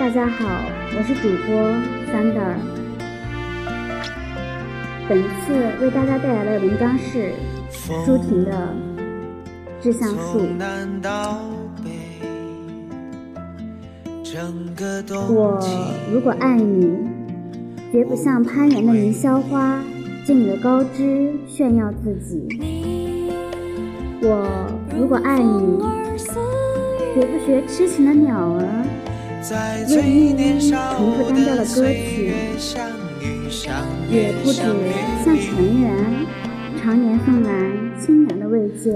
大家好，我是主播 Sander。本次为大家带来的文章是舒婷的《志向树》。我如果爱你，绝不像攀援的凌霄花，借你的高枝炫耀自己。我如果爱你，绝不学痴情的鸟儿，为一一重复单调的歌曲，也不止像泉源，常年送来清凉的慰藉，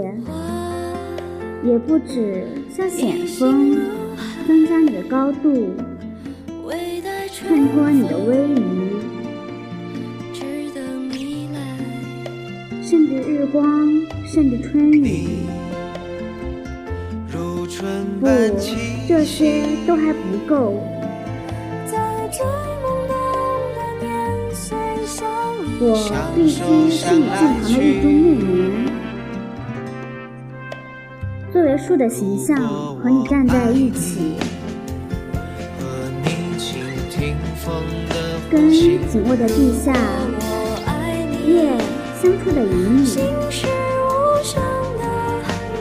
也不止像险峰，增加你的高度，衬托你的威仪，甚至日光，甚至春雨。不，这些都还不够。我必须是你近旁的一株木棉，作为树的形象和你站在一起，根紧握在地下，叶相触的隐隐。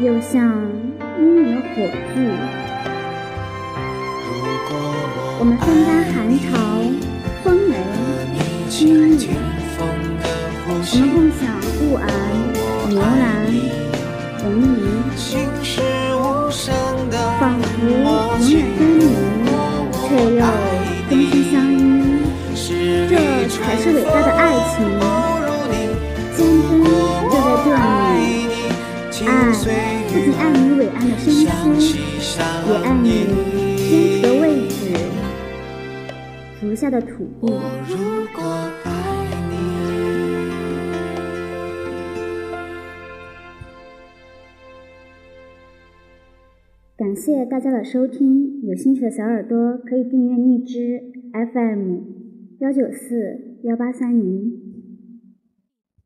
又像阴影的火炬，我们分担寒潮、风雷、阴雨，我们共享雾霭、牛栏、红霓，仿佛永远分离，却又真心相依。这才是伟大的爱情，不仅爱你伟岸的身姿，也爱你坚持的位置，足下的土地。感谢大家的收听，有兴趣的小耳朵可以订阅荔枝 FM 幺九四幺八三零。